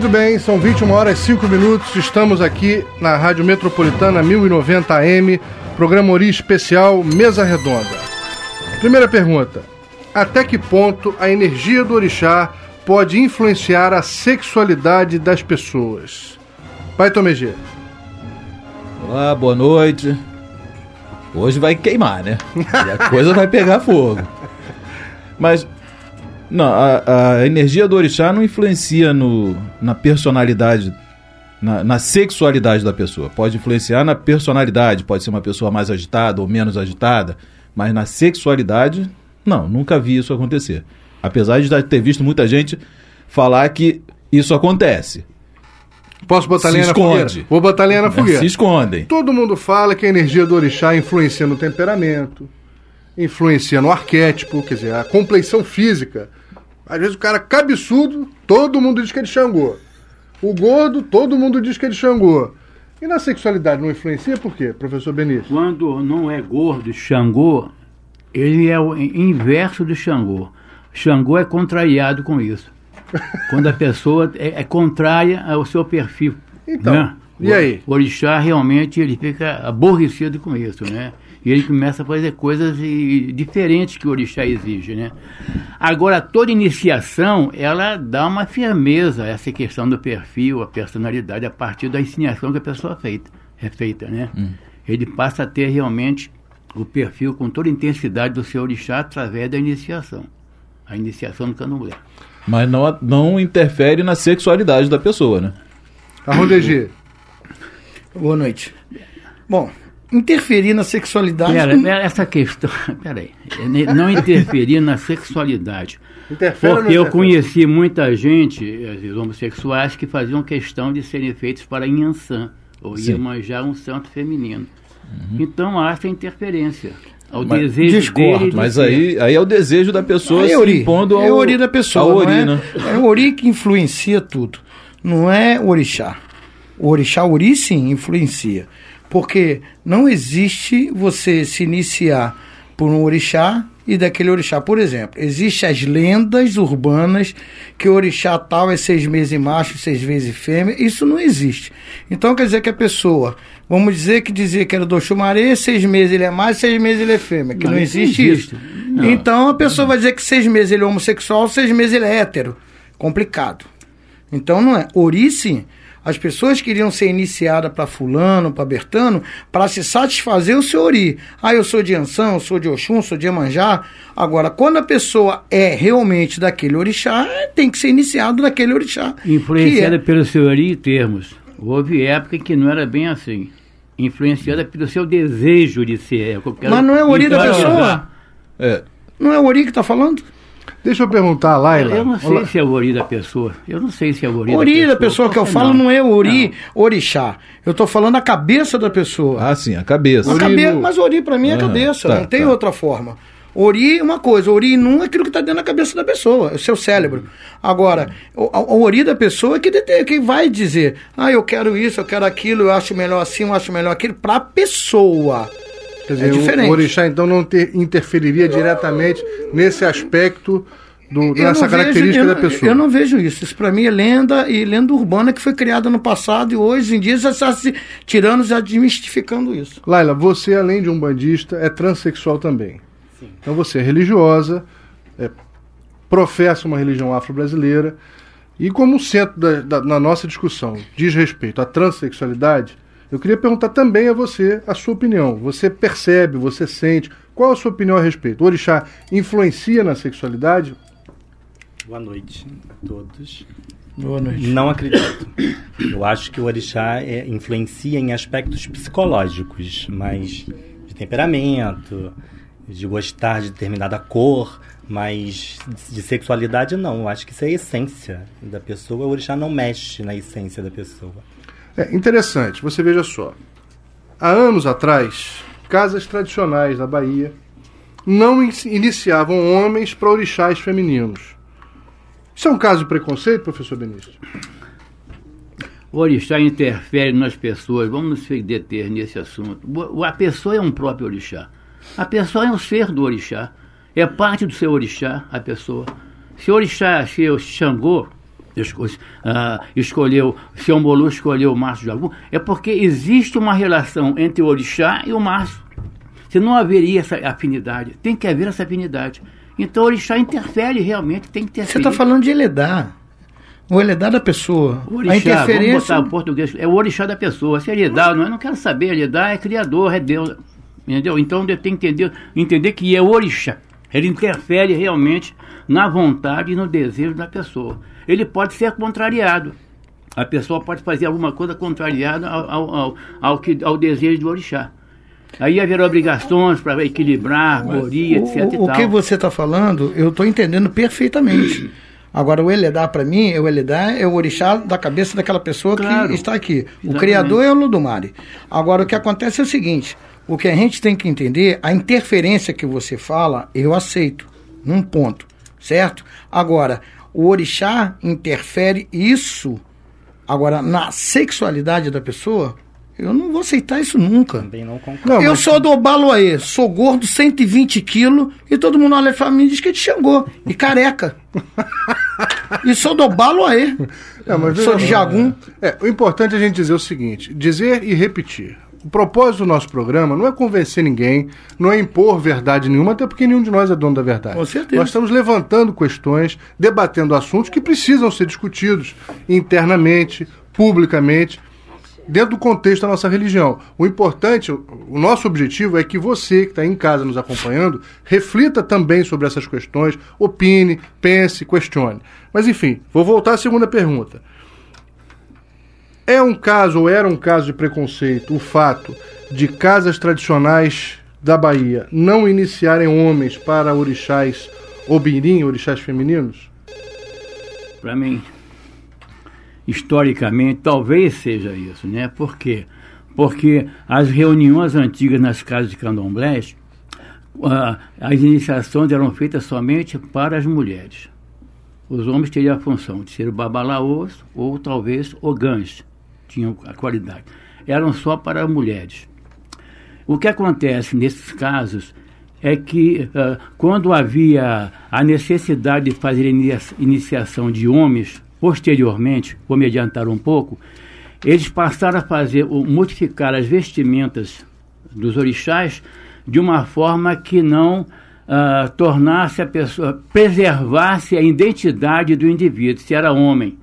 Muito bem, são 21 horas e 5 minutos. Estamos aqui na Rádio Metropolitana 1090 AM, programa Ori especial Mesa Redonda. Primeira pergunta: Até que ponto a energia do orixá pode influenciar a sexualidade das pessoas? Pai Tomegê. Olá, boa noite. Hoje vai queimar, né? E a coisa vai pegar fogo. Mas não, a, a, energia do orixá não influencia no, na personalidade, na, na, sexualidade da pessoa. Pode influenciar na personalidade, pode ser uma pessoa mais agitada ou menos agitada, mas na sexualidade, não, nunca vi isso acontecer. Apesar de ter visto muita gente falar que isso acontece. Posso botar lenha na fogueira? Vou botar lenha na fogueira. Se escondem. Todo mundo fala que a energia do orixá influencia no temperamento, influencia no arquétipo, quer dizer, a compleição física às vezes o cara cabeçudo, todo mundo diz que é de Xangô. O gordo, todo mundo diz que é de Xangô. E na sexualidade não influencia por quê, professor Benício? Quando não é gordo, Xangô, ele é o inverso do Xangô. Xangô é contrariado com isso. Quando a pessoa é, é contrária ao seu perfil. Então, né? e aí? O orixá realmente ele fica aborrecido com isso, né? E ele começa a fazer coisas diferentes que o orixá exige, né? Agora, toda iniciação, ela dá uma firmeza a essa questão do perfil, a personalidade, a partir da ensinação que a pessoa feita, é feita, né? Hum. Ele passa a ter realmente o perfil com toda a intensidade do seu orixá através da iniciação. A iniciação do candomblé. Mas não, não interfere na sexualidade da pessoa, né? Arrondegi. Boa noite. Bom, interferir na sexualidade. Pera, pera, essa questão. Peraí. Não interferir na sexualidade. Interfere Porque eu conheci muita gente, os homossexuais, que faziam questão de serem feitos para Inhansã, ou manjar um santo feminino. Uhum. Então há essa interferência. Ao mas, desejo discordo, dele mas aí, aí é o desejo da pessoa é ori, impondo ao, É ori da pessoa. Ori, é, né? é o ori que influencia tudo. Não é o orixá. O orixá, ori sim, influencia. Porque não existe você se iniciar por um orixá e daquele orixá. Por exemplo, existem as lendas urbanas que o orixá tal é seis meses macho, seis vezes fêmea. Isso não existe. Então quer dizer que a pessoa, vamos dizer que dizia que era do Xumaré, seis meses ele é macho, seis meses ele é fêmea. Que não, não existe isso. Não. Então a pessoa vai dizer que seis meses ele é homossexual, seis meses ele é hétero. Complicado. Então não é. Ori sim as pessoas queriam ser iniciadas para fulano, para Bertano, para se satisfazer o seu ori. Ah, eu sou de Ansan, eu sou de Oxum, sou de Emanjá. Agora, quando a pessoa é realmente daquele orixá, tem que ser iniciado daquele orixá. Influenciada é... pelo seu ori termos. Houve época que não era bem assim. Influenciada pelo seu desejo de ser. Mas não é o ori da pessoa? É. Não é o ori que está falando? Deixa eu perguntar, Laila. Eu não sei Olá. se é o ori da pessoa. Eu não sei se é o ori, ori da pessoa. da pessoa que eu falo não, não é ori, não. orixá. Eu estou falando a cabeça da pessoa. Ah, sim, a cabeça. A cabe... Mas ori para mim é a cabeça, tá, não tem tá. outra forma. Ori é uma coisa, ori não é aquilo que está dentro da cabeça da pessoa, é o seu cérebro. Agora, o, o ori da pessoa é que, que vai dizer, ah, eu quero isso, eu quero aquilo, eu acho melhor assim, eu acho melhor aquilo, para a pessoa. Quer dizer, é diferente. O, orixá, então, não ter, interferiria diretamente nesse aspecto do, dessa característica vejo, da pessoa. Eu não vejo isso. Isso para mim é lenda e lenda urbana que foi criada no passado e hoje em dia já está se tirando, já desmistificando isso. Laila, você, além de um bandista, é transexual também. Sim. Então você é religiosa, é, professa uma religião afro-brasileira e como centro da, da, na nossa discussão diz respeito à transexualidade, eu queria perguntar também a você a sua opinião. Você percebe, você sente, qual a sua opinião a respeito? O orixá influencia na sexualidade? Boa noite a todos. Boa noite. Não acredito. Eu acho que o orixá é, influencia em aspectos psicológicos, mas de temperamento, de gostar de determinada cor, mas de sexualidade não. Eu acho que isso é a essência da pessoa. O orixá não mexe na essência da pessoa. É interessante, você veja só. Há anos atrás, casas tradicionais da Bahia não iniciavam homens para orixás femininos. Isso é um caso de preconceito, professor Benício? O orixá interfere nas pessoas, vamos nos deter nesse assunto. A pessoa é um próprio orixá. A pessoa é um ser do orixá. É parte do seu orixá, a pessoa. Se o orixá, se o Xangô, escolheu, Seu Molu escolheu o Márcio de é porque existe uma relação entre o orixá e o Márcio. Se não haveria essa afinidade, tem que haver essa afinidade. Então o orixá interfere realmente, tem que ter Você está falando de Eledá. O Eledá da pessoa. O orixá, a interferência... vamos botar o português, é o orixá da pessoa. Se Eledá, não, eu não quero saber, Eledá é criador, é Deus. Entendeu? Então tenho que entender, entender que é o orixá. Ele interfere realmente na vontade e no desejo da pessoa. Ele pode ser contrariado. A pessoa pode fazer alguma coisa contrariada ao, ao, ao, ao, que, ao desejo do orixá. Aí haverá obrigações para equilibrar, harmonia, etc. O, o que você está falando, eu estou entendendo perfeitamente. Agora, o Eledá, para mim, o Eledá é o orixá da cabeça daquela pessoa claro, que está aqui. O criador é o Ludumare. Agora, o que acontece é o seguinte: o que a gente tem que entender, a interferência que você fala, eu aceito, num ponto, certo? Agora, o orixá interfere isso. Agora, na sexualidade da pessoa, eu não vou aceitar isso nunca. Também não concordo. Eu mas... sou do Baloaê, sou gordo, 120 quilos, e todo mundo olha pra mim e diz que é de Xangô, e careca. e sou do Baloaê. É, sou de Jagum. É, o importante é a gente dizer o seguinte: dizer e repetir. O propósito do nosso programa não é convencer ninguém, não é impor verdade nenhuma, até porque nenhum de nós é dono da verdade. Com certeza. Nós estamos levantando questões, debatendo assuntos que precisam ser discutidos internamente, publicamente, dentro do contexto da nossa religião. O importante, o nosso objetivo é que você que está em casa nos acompanhando, reflita também sobre essas questões, opine, pense, questione. Mas enfim, vou voltar à segunda pergunta. É um caso, ou era um caso de preconceito, o fato de casas tradicionais da Bahia não iniciarem homens para orixás obirim, orixás femininos? Para mim, historicamente, talvez seja isso, né? Por quê? Porque as reuniões antigas nas casas de candomblés, uh, as iniciações eram feitas somente para as mulheres. Os homens teriam a função de ser o babalaôs ou talvez ogãs tinham a qualidade. Eram só para mulheres. O que acontece nesses casos é que uh, quando havia a necessidade de fazer iniciação de homens, posteriormente, vou me adiantar um pouco, eles passaram a fazer, modificar as vestimentas dos orixás de uma forma que não uh, tornasse a pessoa, preservasse a identidade do indivíduo, se era homem.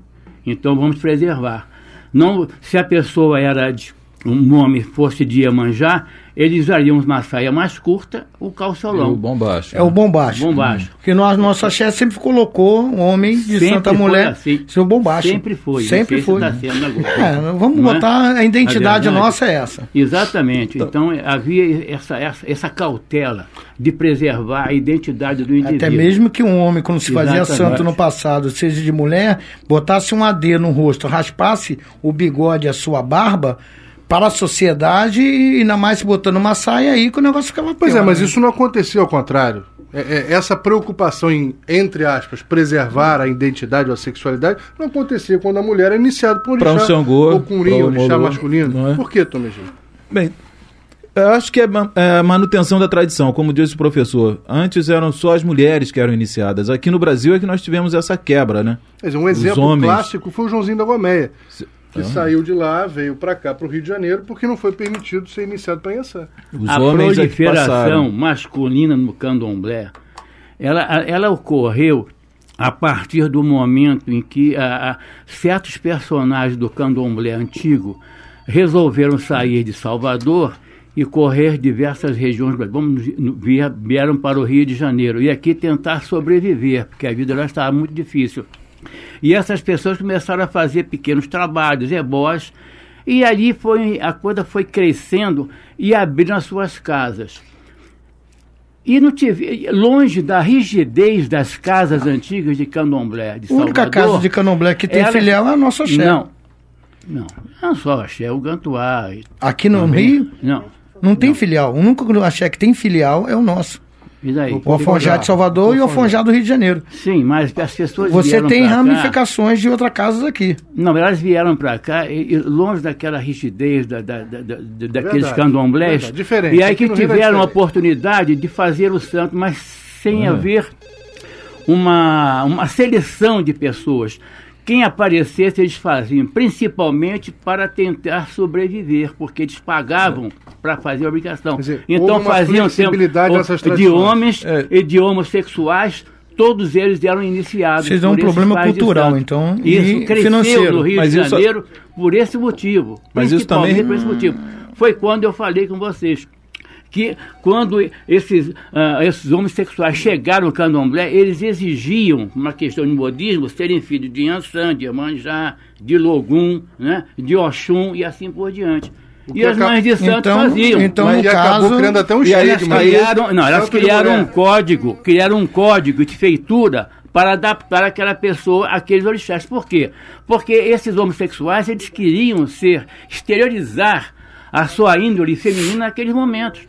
Então vamos preservar. Não, se a pessoa era de, um homem fosse de Iemanjá, eles usariam uma saia mais curta, o calçolão. É o bombacho. É o bombacho. Bombacho. Porque nós, nossa chefe sempre colocou um homem de sempre Santa Mulher assim. seu bombacho. Sempre foi. Sempre foi. Tá é, vamos Não é? botar é? a identidade a nossa é essa. Exatamente. Então, então havia essa, essa, essa cautela de preservar a identidade do indivíduo. Até mesmo que um homem, quando se fazia santo no passado, seja de mulher, botasse um AD no rosto, raspasse o bigode, a sua barba, para a sociedade e ainda mais se botando uma saia aí que o negócio ficava pior, Pois é, mas né? isso não aconteceu ao contrário. É, é, essa preocupação em, entre aspas, preservar a identidade ou a sexualidade não acontecia quando a mulher era iniciada por um orixá, um Xangô, ou com um orixá masculino. É? Por que, Tom Gil? Bem, eu acho que é, é manutenção da tradição, como disse o professor. Antes eram só as mulheres que eram iniciadas. Aqui no Brasil é que nós tivemos essa quebra, né? Mas um exemplo clássico foi o Joãozinho da Gomeia que saiu de lá, veio para cá, para o Rio de Janeiro, porque não foi permitido ser iniciado para. Os a homens é proliferação masculina no candomblé, ela, ela ocorreu a partir do momento em que a, a, certos personagens do candomblé antigo resolveram sair de Salvador e correr diversas regiões, vamos, vieram para o Rio de Janeiro e aqui tentar sobreviver, porque a vida lá estava muito difícil. E essas pessoas começaram a fazer pequenos trabalhos, ebós, e ali foi, a coisa foi crescendo e abrindo as suas casas. E não tive, longe da rigidez das casas antigas de candomblé de A única Salvador, casa de candomblé que tem ela, filial é a nossa Axé. Não, não, não só Axé, é o Gantuá. Aqui no também, Rio? Não. Não tem não. filial. O único Axé que tem filial é o nosso. E daí? O Alfonjá de Salvador e o Alfonjá do Rio de Janeiro. Sim, mas as pessoas Você tem ramificações cá, de outras casas aqui. Não, elas vieram para cá, e, e, longe daquela rigidez da, da, da, da daqueles verdade, candomblés. Verdade, diferente. E aí que tiveram a oportunidade de fazer o santo, mas sem uhum. haver uma, uma seleção de pessoas quem aparecesse eles faziam, principalmente para tentar sobreviver, porque eles pagavam para fazer a obrigação. dizer, então faziam tempo, nessas de homens É. e de homossexuais, todos eles eram iniciados. Vocês por um problema cultural, então, Isso e cresceu financeiro. no Rio Mas de isso- Janeiro por esse motivo. Mas isso também- principalmente por esse motivo. Foi quando eu falei com vocês que quando esses, ah, esses homossexuais chegaram no candomblé, eles exigiam, uma questão de modismo, serem filhos de Yansan, de Iemanjá, de Logum, né, de Oxum e assim por diante. E as mães de santo Então- faziam. então, Mas no acabou caso- criando até um E estigma. criaram, não, elas criaram um código, criaram um código de feitura para adaptar aquela pessoa àqueles orixás. Por quê? Porque esses homossexuais, eles queriam ser, exteriorizar a sua índole feminina naqueles momentos.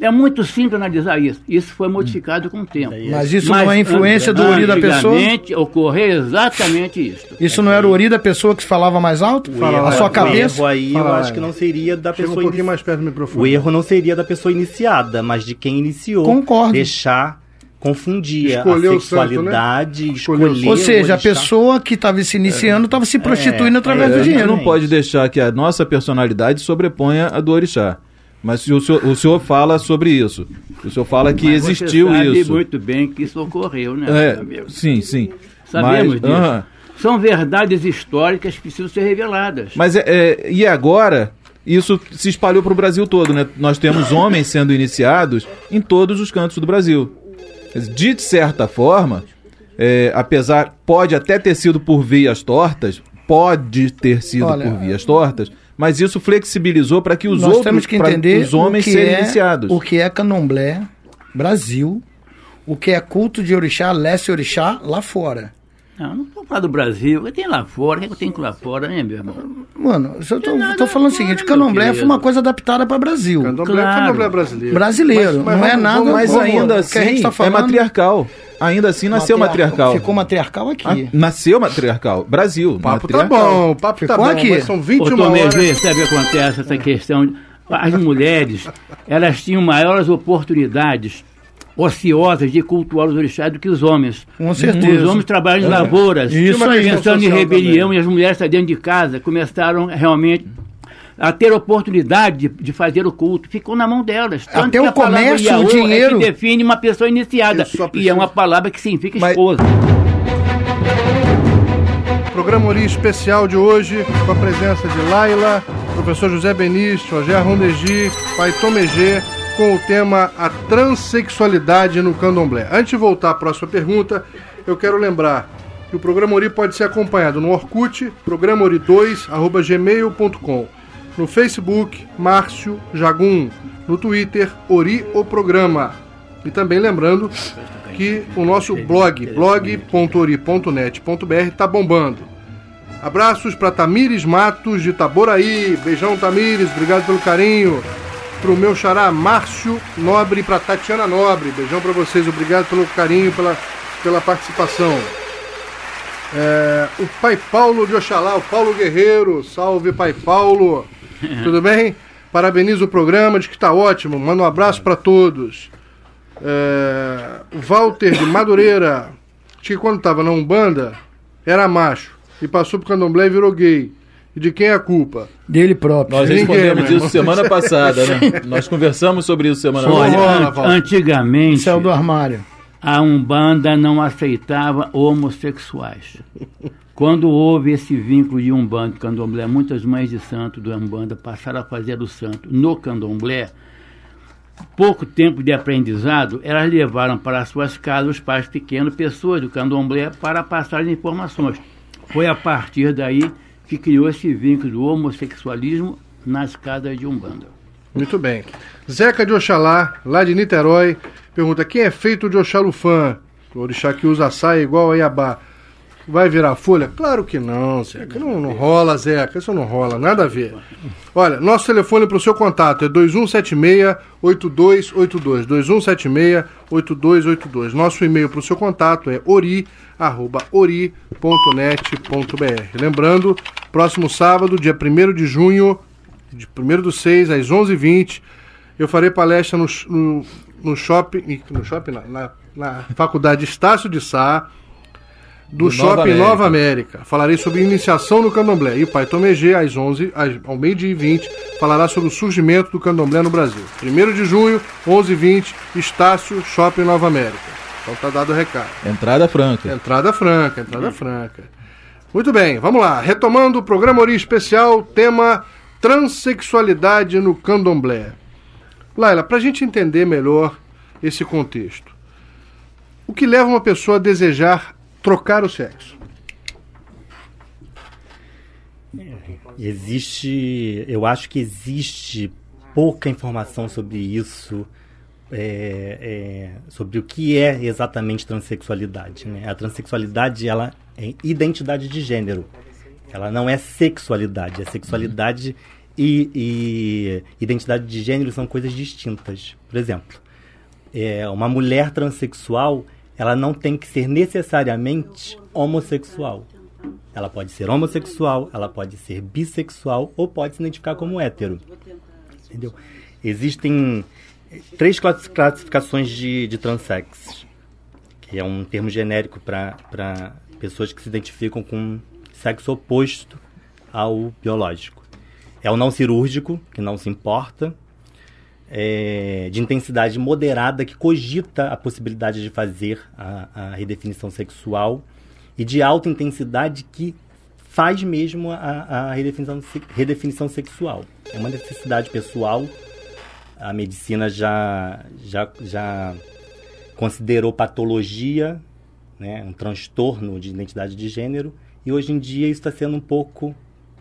É muito simples analisar isso. Isso foi modificado com o tempo. Mas isso não é influência do ori da pessoa? Ocorreu exatamente isso. Isso não era o ori da pessoa que falava mais alto? Fala lá, a sua lá. O cabeça? erro aí Fala eu acho que não seria da Chega um pessoa pouquinho inici- mais perto do microfone. O erro não seria da pessoa iniciada, mas de quem iniciou. Concordo. Deixar confundir Escolheu a santo, né? sexualidade, o escolher. Ou seja, a pessoa que estava se iniciando estava se prostituindo através é, do dinheiro. não pode deixar que a nossa personalidade sobreponha a do orixá. Mas o senhor, o senhor fala sobre isso. O senhor fala que Mas existiu você sabe isso. muito bem que isso ocorreu, né? É, meu amigo? sim, sim. Sabemos Mas- disso. aham. São verdades históricas que precisam ser reveladas. Mas é, é, e agora isso se espalhou para o Brasil todo, né? Nós temos homens sendo iniciados em todos os cantos do Brasil. De certa forma, é, apesar pode até ter sido por vias tortas, pode ter sido Olha, por vias tortas, mas isso flexibilizou para que os Nós outros, que os homens que serem é, iniciados. O que é candomblé, Brasil, o que é culto de orixá, leste orixá, lá fora. Não, não estou falando do Brasil. Tem lá fora, o que, é que eu tenho que ir lá fora, né, meu irmão? Mano, eu tô, nada tô falando o seguinte, candomblé foi uma coisa adaptada para Brasil. Candomblé, Claro. candomblé brasileiro. Brasileiro, não é vamos- nada- Mas Vamos- ainda o que a gente assim tá é falando- matriarcal. Ainda assim nasceu matriarcal. Ficou matriarcal aqui. Ah, nasceu matriarcal. Brasil. O papo tá matriarcal. bom, o papo tá Ficou bom, aqui. mas são Ô, 21 Tomé, horas. vê, sabe o que acontece, essa questão? As mulheres, elas tinham maiores oportunidades ociosas de cultuar os orixás do que os homens. Com certeza. Os homens trabalham em lavouras, Isso aí. pensando em rebelião, também. e as mulheres saíram dentro de casa, começaram realmente a ter oportunidade de, de fazer o culto. Ficou na mão delas. Tanto Até que o comércio, o dinheiro. É que define uma pessoa iniciada. Só E é preciso- uma palavra que significa Mas- esposa. Programa Ori especial de hoje, com a presença de Laila, professor José Benício, Roger Rondegi, pai Tomegê, com o tema A Transsexualidade no Candomblé. Antes de voltar à próxima pergunta, eu quero lembrar que o programa Ori pode ser acompanhado no Orkut, programaori2, arroba gmail.com, no Facebook, Márcio Jagum, no Twitter, Ori o Programa. E também lembrando que o nosso blog, blog.ori.net.br, está bombando. Abraços para Tamires Matos de Itaboraí. Beijão, Tamires. Obrigado pelo carinho. Para o meu xará Márcio Nobre e para Tatiana Nobre. Beijão para vocês. Obrigado pelo carinho, pela, pela participação. É, o Pai Paulo de Oxalá, o Paulo Guerreiro. Salve, Pai Paulo. Tudo bem? Parabenizo o programa, diz que está ótimo. Manda um abraço para todos. É, o Walter de Madureira. Diz que quando estava na Umbanda, era macho. E passou pro candomblé e virou gay. E de quem é a culpa? Dele próprio. Nós Ninguém, respondemos isso semana passada, né? Nós conversamos sobre isso semana Olha, passada. Walter. antigamente, Céu do armário. a Umbanda não aceitava homossexuais. Quando houve esse vínculo de Umbanda e Candomblé, muitas mães de santo do Umbanda passaram a fazer o santo no Candomblé. Pouco tempo de aprendizado, elas levaram para suas casas os pais pequenos, pessoas do Candomblé, para passar as informações. Foi a partir daí que criou esse vínculo do homossexualismo nas casas de Umbanda. Muito bem. Zeca de Oxalá, lá de Niterói, pergunta: quem é feito de Oxalufã? O orixá que usa saia igual a Iabá. Vai virar folha? Claro que não, Zeca. Não, não rola, Zeca. Isso não rola, nada a ver. Olha, nosso telefone para o seu contato é 2176-8282. 2176-8282. Nosso e-mail para o seu contato é ori.ori.net.br. Lembrando, próximo sábado, dia 1 de junho, de 1 do 6 às 11h20, eu farei palestra no, no, no shopping, no shopping, na, na, na Faculdade Estácio de Sá, do, do Shopping Nova América. Nova América. Falarei sobre iniciação no candomblé. E o Pai Tomegê, às 11, ao meio-dia e 20, falará sobre o surgimento do candomblé no Brasil. 1 de junho, 11 h 20, Estácio, Shopping Nova América. Então tá dado o recado. Entrada franca. Entrada franca, entrada franca. Muito bem, vamos lá. Retomando o programa Ori Especial, tema transexualidade no candomblé. Laila, para a gente entender melhor esse contexto, o que leva uma pessoa a desejar trocar o sexo? Existe, eu acho que existe pouca informação sobre isso, é, é, sobre o que é exatamente transexualidade. Né? A transexualidade ela é identidade de gênero, ela não é sexualidade. A sexualidade e, e identidade de gênero são coisas distintas. Por exemplo, é, uma mulher transexual ela não tem que ser necessariamente homossexual. Ela pode ser homossexual, ela pode ser bissexual ou pode se identificar como hétero. Entendeu? Existem três classificações de, de transex, que é um termo genérico para pessoas que se identificam com sexo oposto ao biológico. É o não cirúrgico, que não se importa, é, de intensidade moderada que cogita a possibilidade de fazer a, a, redefinição sexual e de alta intensidade que faz mesmo a, a redefinição, redefinição sexual. É uma necessidade pessoal. A medicina já, já, já considerou patologia, né, um transtorno de identidade de gênero, e hoje em dia isso está sendo um pouco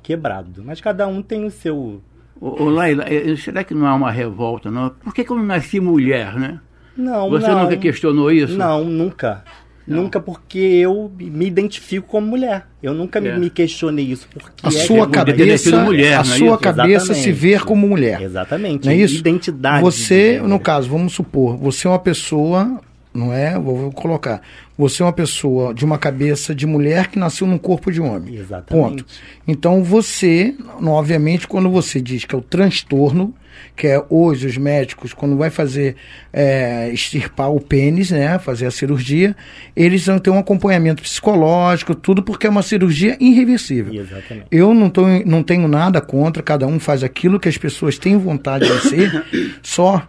quebrado. Mas cada um tem o seu Ô, ô Laila, é, será que não há uma revolta, não? Por que, que eu não nasci mulher, né? Não, Você não. nunca questionou isso? Não, nunca. Não. Nunca porque eu me identifico como mulher. Eu nunca é. me questionei isso. Porque a é sua cabeça, mulher, a é sua cabeça se ver como mulher. Exatamente. Não é isso? Identidade. Você, no caso, vamos supor, você é uma pessoa não é? Vou, colocar. Você é uma pessoa de uma cabeça de mulher que nasceu num corpo de homem. Exatamente. Ponto. Então você, obviamente, quando você diz que é o transtorno, que é hoje os médicos, quando vai fazer é, extirpar o pênis, né, fazer a cirurgia, eles vão ter um acompanhamento psicológico, tudo porque é uma cirurgia irreversível. Exatamente. Eu não, tô, não tenho nada contra, cada um faz aquilo que as pessoas têm vontade de ser, só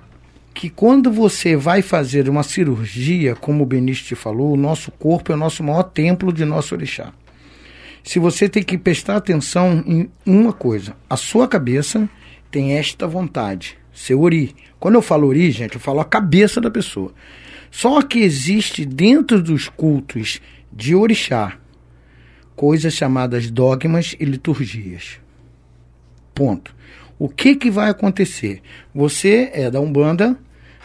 que quando você vai fazer uma cirurgia, como o Benício te falou, o nosso corpo é o nosso maior templo de nosso orixá. Se você tem que prestar atenção em uma coisa, a sua cabeça tem esta vontade, seu ori. Quando eu falo ori, gente, eu falo a cabeça da pessoa. Só que existe dentro dos cultos de orixá coisas chamadas dogmas e liturgias. Ponto. O que, que vai acontecer? Você é da Umbanda,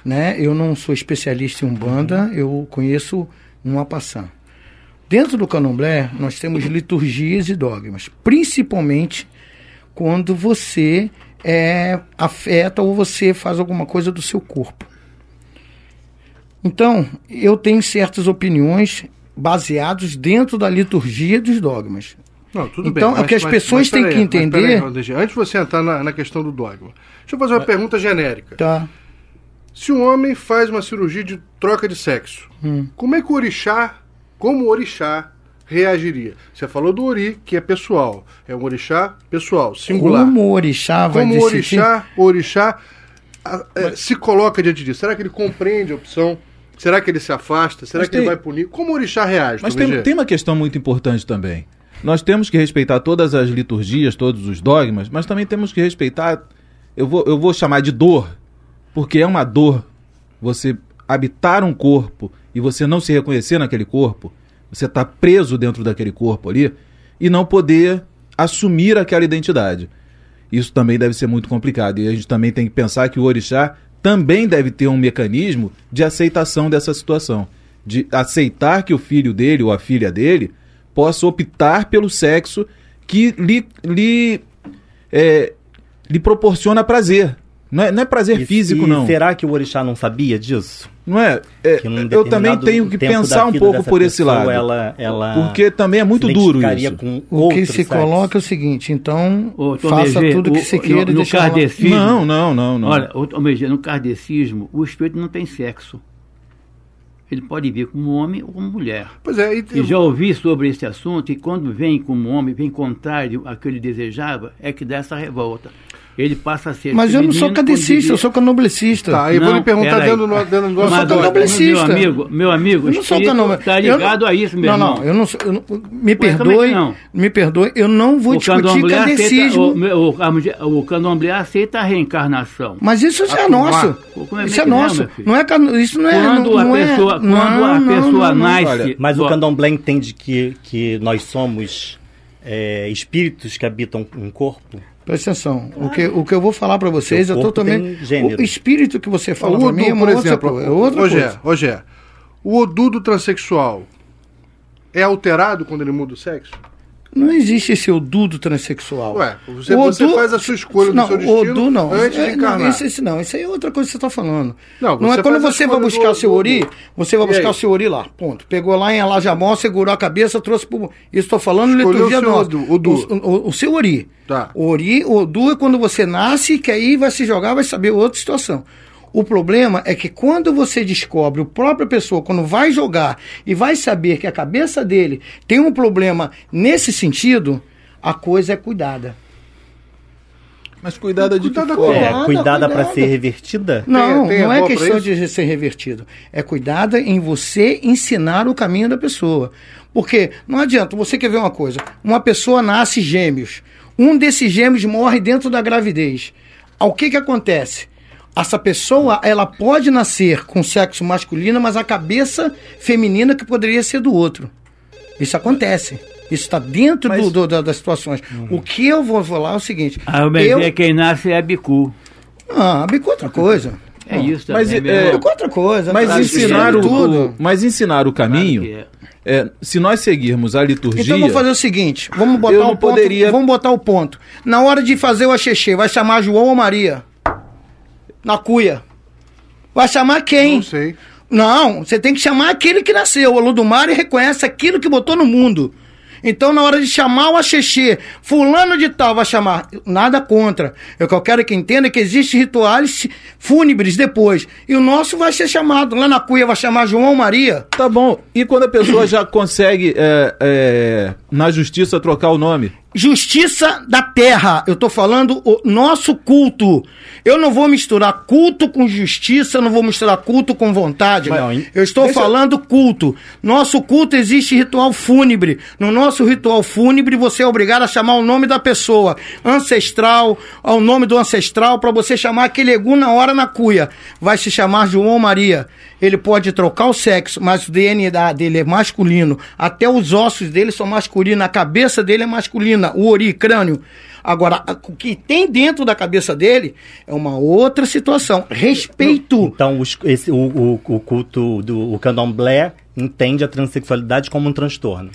né? Eu não sou especialista em Umbanda, eu conheço uma passão. Dentro do candomblé, nós temos liturgias e dogmas, principalmente quando você é, afeta ou você faz alguma coisa do seu corpo. Então, eu tenho certas opiniões baseadas dentro da liturgia dos dogmas. Não, tudo então, bem. é que as pessoas têm que entender. Aí, antes de você entrar na, na, questão do dogma, deixa eu fazer uma mas, pergunta genérica. Tá. Se um homem faz uma cirurgia de troca de sexo, hum. como é que o orixá, como o orixá reagiria? Você falou do ori, que é pessoal. É um orixá pessoal, singular. Como o orixá vai Como o orixá, o orixá é, se coloca diante disso? Será que ele compreende a opção? Será que ele se afasta? Será Mas que tem... ele vai punir? Como o orixá reage? Mas tem, tem uma questão muito importante também. Nós temos que respeitar todas as liturgias, todos os dogmas, mas também temos que respeitar, eu vou, eu vou chamar de dor, porque é uma dor você habitar um corpo e você não se reconhecer naquele corpo, você está preso dentro daquele corpo ali e não poder assumir aquela identidade. Isso também deve ser muito complicado. E a gente também tem que pensar que o orixá também deve ter um mecanismo de aceitação dessa situação. De aceitar que o filho dele ou a filha dele possa optar pelo sexo que lhe, lhe, é, lhe proporciona prazer. Não é, não é prazer e, físico, e não. Será que o Orixá não sabia disso? Não é? é eu também tenho que pensar um pouco por esse lado. Ela, ela porque também é muito duro isso. o que se sexo. coloca é o seguinte, então Ô, faça tudo que se queira. No, no kardecismo, não, não, não, não. Olha, o, no kardecismo, o espírito não tem sexo. ele pode vir como homem ou como mulher. Pois é, e, e já ouvi sobre esse assunto, e quando vem como homem, vem contrário ao que ele desejava, é que dá essa revolta ele passa a ser. Mas eu não sou cadecista, eu sou canoblecista. Tá, eu vou lhe perguntar dentro do, dentro do nosso Mas, canoblecista. Meu amigo, meu amigo, eu não sou Está ligado não, a isso, meu Não, irmão. não, eu não sou. Eu não, me perdoe, não. me perdoe, eu não vou o discutir cadecismo. Aceita, o, o, o candomblé aceita a reencarnação. Mas isso já é nosso. É isso é nosso. Não é, isso não é. Quando a é- pessoa, quando a pessoa nasce. Mas o candomblé entende que, que nós somos é, espíritos que habitam um corpo? Presta atenção. O, que, o que eu vou falar para vocês é totalmente. O espírito que você fala para mim é por exemplo, outra, é outra Rogé, coisa. Rogé, o odudo transexual é alterado quando ele muda o sexo? Não existe esse odudo transexual. Ué, você, o você faz a sua escolha não, do seu destino odu, não. antes é, de encarnar. Não, isso, não, isso aí é outra coisa que você está falando. Não, não é quando você vai buscar o seu ori, você vai buscar o seu ori lá, ponto. Pegou lá em Alajamó, segurou a cabeça, trouxe pro... Isso estou falando Escolheu liturgia nossa. O, odu. O, o, o, seu ori. Tá. O ori, o odu é quando você nasce, que aí vai se jogar, vai saber outra situação. O problema é que quando você descobre, o própria pessoa, quando vai jogar e vai saber que a cabeça dele tem um problema nesse sentido, a coisa é cuidada. Mas cuidada de cuidada que forma? É, cuidada para ser revertida? Não, tem, tem não é questão de ser revertido. É cuidada em você ensinar o caminho da pessoa. Porque não adianta, você quer ver uma coisa, uma pessoa nasce gêmeos, um desses gêmeos morre dentro da gravidez. O que que acontece? Essa pessoa, ela pode nascer com sexo masculino, mas a cabeça feminina que poderia ser do outro. Isso acontece. Isso está dentro Mas... do, do, das situações. Uhum. O que eu vou falar é o seguinte. Ah, eu... quem nasce é bicu. Ah, bicu é outra coisa. É isso mas, também. É, é outra coisa. Mas ensinar, o, tudo. mas ensinar o caminho. Claro é. é. se nós seguirmos a liturgia. Então vamos fazer o seguinte: vamos botar o ponto. Poderia... Vamos botar o ponto. Na hora de fazer o axexê, vai chamar João ou Maria? Na cuia. Vai chamar quem? Não sei. Não, você tem que chamar aquele que nasceu. O Ludumar reconhece aquilo que botou no mundo. Então, na hora de chamar o Axexê, fulano de tal vai chamar, nada contra. O que eu quero que entenda é que existem rituais fúnebres depois. E o nosso vai ser chamado, lá na cuia vai chamar João Maria. Tá bom. E quando a pessoa já consegue, é, é, na justiça, trocar o nome? Justiça da terra. Eu estou falando o nosso culto. Eu não vou misturar culto com justiça, não vou misturar culto com vontade. Mas, eu estou falando culto. Nosso culto existe ritual fúnebre. No nosso ritual fúnebre, você é obrigado a chamar o nome da pessoa. Ancestral, ao nome do ancestral, para você chamar aquele egum na hora na cuia. Vai se chamar João Maria. Ele pode trocar o sexo, mas o DNA dele é masculino. Até os ossos dele são masculinos, a cabeça dele é masculina o ori, crânio. Agora, o que tem dentro da cabeça dele é uma outra situação. Respeito. Então, os, esse, o, o, o, culto do o candomblé entende a transexualidade como um transtorno.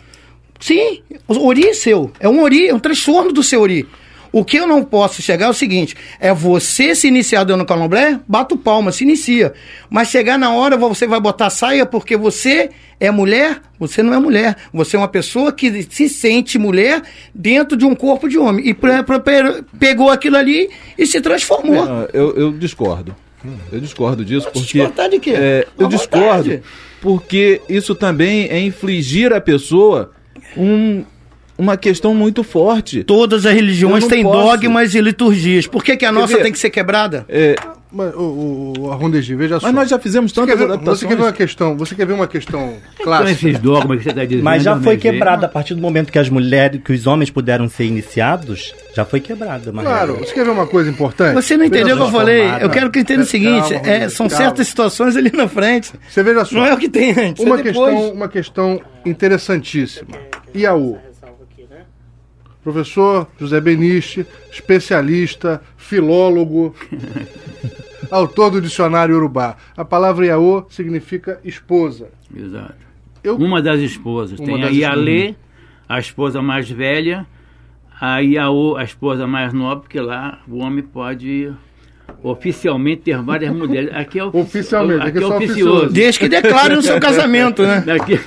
Sim, o ori é seu. É um ori, é um transtorno do seu ori. O que eu não posso chegar é o seguinte: é você se iniciar dando candomblé, bata o palma, se inicia. Mas chegar na hora, você vai botar saia porque você é mulher, você não é mulher. Você é uma pessoa que se sente mulher dentro de um corpo de homem. E pra, pra, pegou aquilo ali e se transformou. É, eu, eu, discordo. Eu discordo disso porque. Discordar de quê? É, eu discordo porque isso também é infligir à pessoa um uma questão muito forte. Todas as religiões têm posso. dogmas e liturgias. Por que, que a nossa tem que ser quebrada? É, mas, o, o Arrondegi, veja mas só. Mas nós já fizemos tantas você adaptações. Você quer ver uma questão, você quer ver uma questão clássica? esses dogmas que você está dizendo. Mas já foi quebrada a partir do momento que as mulheres, que os homens puderam ser iniciados, já foi quebrada. Claro, você quer ver uma coisa importante? Você não entendeu o que eu falei. Eu quero que entenda o seguinte, é, são calma. certas situações ali na frente. Você veja só. Não é o que tem antes. Uma, é questão, uma questão interessantíssima. Iaú. Professor José Beniche, especialista, filólogo, autor do dicionário Urubá. A palavra Iaô significa esposa. Exato. Eu... Uma das esposas. Uma Tem das a Ialê, a esposa mais velha, a Iaô, a esposa mais nova, porque lá o homem pode oficialmente ter várias mulheres. Aqui é ofici... oficialmente, aqui, é, é oficioso. Desde que declare o seu casamento, né? Aqui,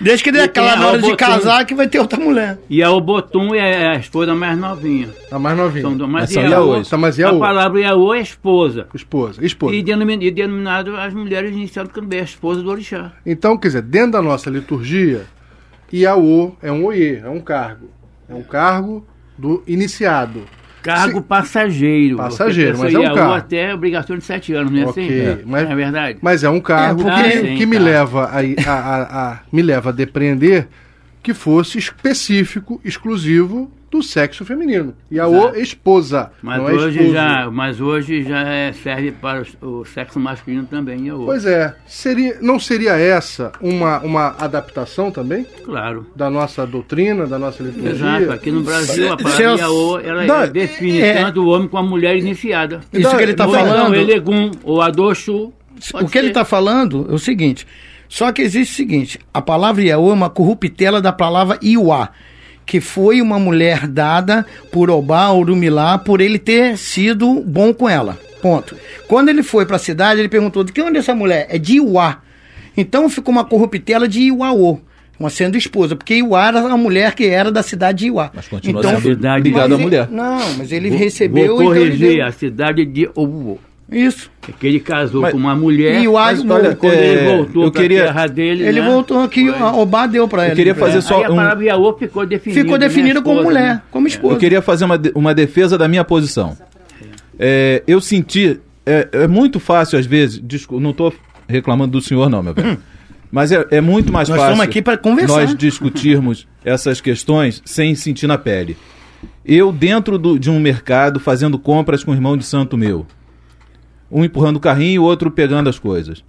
Desde que dê aquela na hora de casar que vai ter outra mulher. E a Obotum é a esposa mais novinha. A mais novinha. Então, mas Essa é. Então, mas a palavra Iaô é esposa. Esposa. Esposa. E, denomin, e denominado as mulheres iniciando também, a esposa do orixá. Então, quer dizer, dentro da nossa liturgia, Iaô é um oiê, é um cargo. É um cargo do iniciado. Cargo Se- passageiro. Passageiro, mas é um cargo. até obrigação de sete anos, não é Ok, assim? mas- é verdade? Mas é um cargo É, que, sim, que me tá. leva a, a, a- a- me leva a depreender que fosse específico, exclusivo do sexo feminino. Iaô, Exato. esposa. Mas não é hoje, esposo. já, mas hoje já é- serve para o, o sexo masculino também, Iaô. Pois é. Seria, não seria essa uma, uma adaptação também Claro. da nossa doutrina, da nossa liturgia? Exato, aqui no Brasil a palavra Iaô, ela Não, é- define é- tanto o homem como a mulher iniciada. Isso que ele está ou então falando. Elegum, ou Adoshu. o que ele está falando é o seguinte: só que existe o seguinte: a palavra Iaô é uma corruptela da palavra Iuá, que foi uma mulher dada por Obá Urumilá por ele ter sido bom com ela. Ponto. Quando ele foi para a cidade, ele perguntou: de que onde é essa mulher? É de Iuá. Então ficou uma corruptela de Iuaô. Uma sendo esposa, porque Iuá era a mulher que era da cidade de Iuá. Mas continua então, sendo Cidade- ligado à mulher. Não, mas ele Vou- recebeu. Vou então ele corrigir, deu- a cidade de Ouô. Isso. Que ele casou Mas- com uma mulher. E o mas Asmo, olha, quando ele é, voltou eu para queria- a terra dele. Ele né, voltou aqui, foi- a Obá deu para ele. queria fazer Aí só a um- palavra Iaô ficou definida. Ficou né, definida como esposa, mulher, né? como esposa. Eu queria fazer uma, uma defesa da minha posição. É, eu senti. É, é muito fácil, às vezes. desculpa, não estou reclamando do senhor, não, meu velho. Mas é, é muito mais Nós fácil. estamos aqui para conversar. Nós discutirmos essas questões sem sentir na pele. Eu, dentro do- de um mercado, fazendo compras com o irmão de santo meu. Um empurrando o carrinho e o outro pegando as coisas.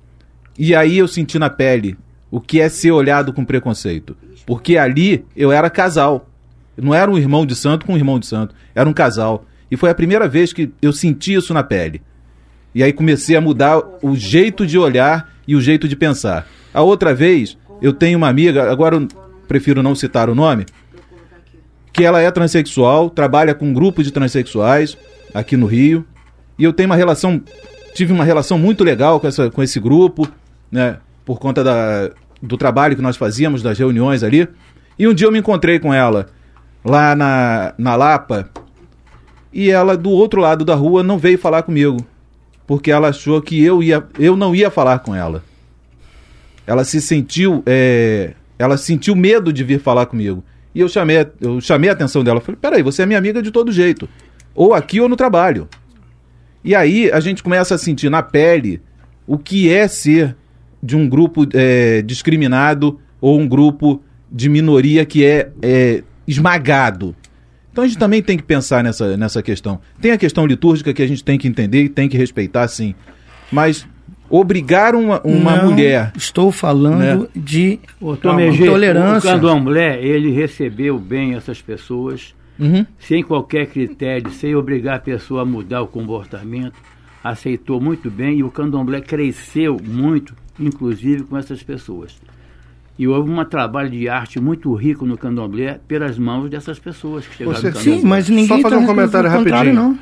E aí eu senti na pele o que é ser olhado com preconceito. Porque ali eu era casal. Não era um irmão de santo com um irmão de santo. Era um casal. E foi a primeira vez que eu senti isso na pele. E aí comecei a mudar o jeito de olhar e o jeito de pensar. A outra vez, eu tenho uma amiga, agora eu prefiro não citar o nome, que ela é transexual, trabalha com um grupo de transexuais aqui no Rio. E eu tenho uma relação, tive uma relação muito legal com, essa, com esse grupo, né? Por conta da, do trabalho que nós fazíamos, das reuniões ali. E um dia eu me encontrei com ela lá na, na Lapa. E ela, do outro lado da rua, não veio falar comigo. Porque ela achou que eu, ia, eu não ia falar com ela. Ela se sentiu. é, ela sentiu medo de vir falar comigo. E eu chamei, eu chamei a atenção dela. Falei: peraí, você é minha amiga de todo jeito. Ou aqui ou no trabalho. E aí a gente começa a sentir na pele o que é ser de um grupo é, discriminado ou um grupo de minoria que é, é esmagado. Então a gente também tem que pensar nessa, nessa questão. Tem a questão litúrgica que a gente tem que entender e tem que respeitar, sim. Mas obrigar uma, uma Não, mulher. Estou falando Né? de Ô, Tomé G, intolerância. O candomblé, ele recebeu bem essas pessoas, Uhum. sem qualquer critério, sem obrigar a pessoa a mudar o comportamento, aceitou muito bem e o candomblé cresceu muito, inclusive com essas pessoas. E houve um trabalho de arte muito rico no candomblé pelas mãos dessas pessoas que chegaram Você- no candomblé. Sim, mas ninguém Só fazer tá um comentário rapidinho. não.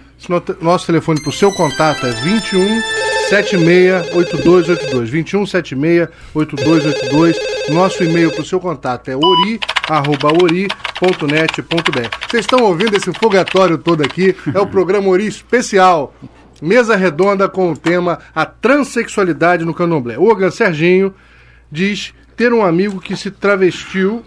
Nosso telefone para o seu contato é 21 76 8282. 21 76 8282. Nosso e-mail para o seu contato é ori arroba ori.net.br. Vocês estão ouvindo esse fogatório todo aqui? É o programa Ori especial. Mesa redonda com o tema A Transsexualidade no Candomblé. Ogan Serginho diz ter um amigo que se travestiu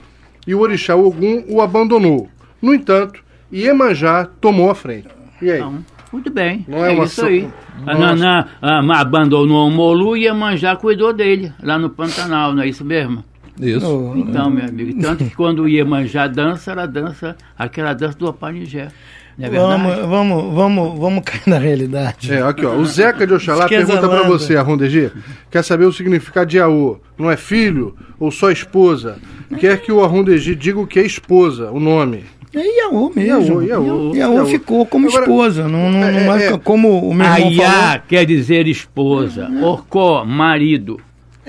e o orixá Ogum o abandonou. No entanto, Iemanjá tomou a frente. E aí? Então, muito bem, Não é é, uma isso so- aí. A Nossa. Naná ah, abandonou o Molu e a Manjá cuidou dele, lá no Pantanal, não é isso mesmo? Isso. Oh, Então, meu amigo, tanto que quando o Iemanjá dança, ela dança aquela dança do Apanigé. Não é verdade? Vamos, vamos, vamos, vamos cair na realidade. É, aqui ó, o Zeca de Oxalá Esqueza pergunta pra Landa. você, Arrondegi, quer saber o significado de Aô? Não é filho ou só esposa? Quer que o Arrondegi diga o que é esposa, o nome. É Iaô mesmo. Iaô, Iaô. Iaô Iaô. ficou como Agora, esposa. Não, não, é, não é, é, é. como o meu irmão Aiá falou. quer dizer esposa, Orcó, marido.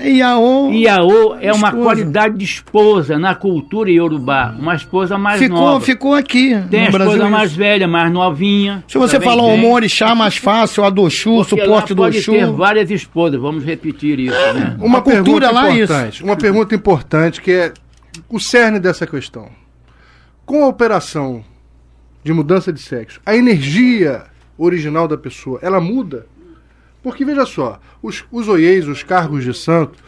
Iaô, Iaô é uma qualidade de esposa na cultura iorubá. Uma esposa mais ficou, nova. Ficou aqui. Tem a esposa Brasil, mais velha, mais novinha. Se você falar um orixá mais fácil, a do Xu, suporte do Xu. Pode ter várias esposas, vamos repetir isso. Né? Uma, uma cultura lá importante, isso. Uma pergunta importante que é o cerne dessa questão. Com a operação de mudança de sexo, a energia original da pessoa, ela muda? Porque veja só, os, os oiês, os cargos de santo,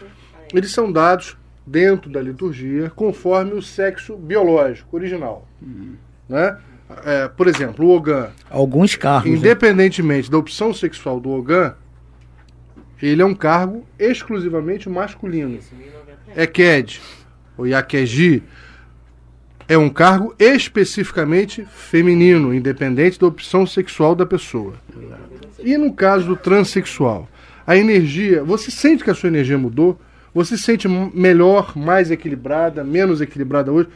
eles são dados dentro da liturgia conforme o sexo biológico original. Uhum. Né? É, por exemplo, o Ogã. Alguns cargos. Né? Independentemente da opção sexual do Ogã, ele é um cargo exclusivamente masculino. Eked, o Yakeji, é um cargo especificamente feminino, independente da opção sexual da pessoa. E no caso do transexual, a energia, você sente que a sua energia mudou? Você se sente melhor, mais equilibrada, menos equilibrada hoje?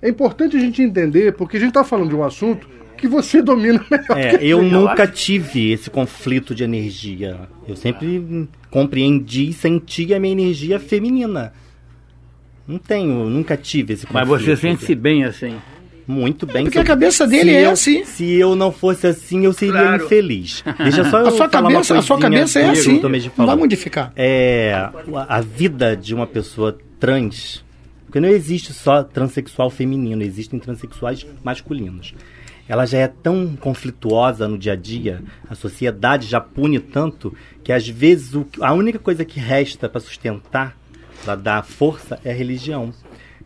É importante a gente entender, porque a gente está falando de um assunto que você domina melhor. É, eu nunca tive esse conflito de energia. Eu sempre compreendi e senti a minha energia feminina. Não tenho, nunca tive esse conflito. Mas você sente-se bem assim? muito bem. É porque a cabeça dele é eu, assim. Se eu não fosse assim, eu seria claro. infeliz. Deixa só eu a sua cabeça, a sua cabeça é assim. Não vai modificar. É a vida de uma pessoa trans, porque não existe só transexual feminino, existem transexuais masculinos. Ela já é tão conflituosa no dia a dia, a sociedade já pune tanto que às vezes o, a única coisa que resta para sustentar, para dar força, é a religião.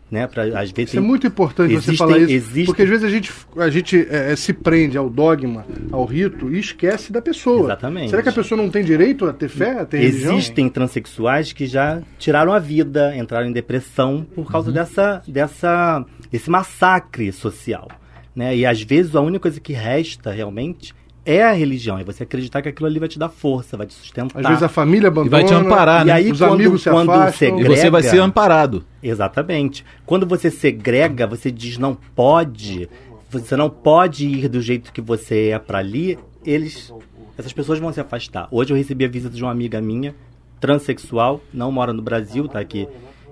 Né, pra, às vezes isso é muito importante existem, você falar isso, existem... porque às vezes a gente, a gente é, se prende ao dogma, ao rito e esquece da pessoa. Exatamente. Será que a pessoa não tem direito a ter fé, a ter Existem religião? transexuais que já tiraram a vida, entraram em depressão por causa uhum. dessa, dessa, desse massacre social. Né? E às vezes a única coisa que resta realmente é a religião. É você acreditar que aquilo ali vai te dar força, vai te sustentar. Às vezes a família abandona. E vai te amparar, né? E aí, Os quando, amigos se quando afastam. Segrega, e você vai ser amparado. Exatamente. Quando você segrega, você diz não pode, você não pode ir do jeito que você é para ali, eles essas pessoas vão se afastar. Hoje eu recebi a visita de uma amiga minha, transexual, não mora no Brasil, tá aqui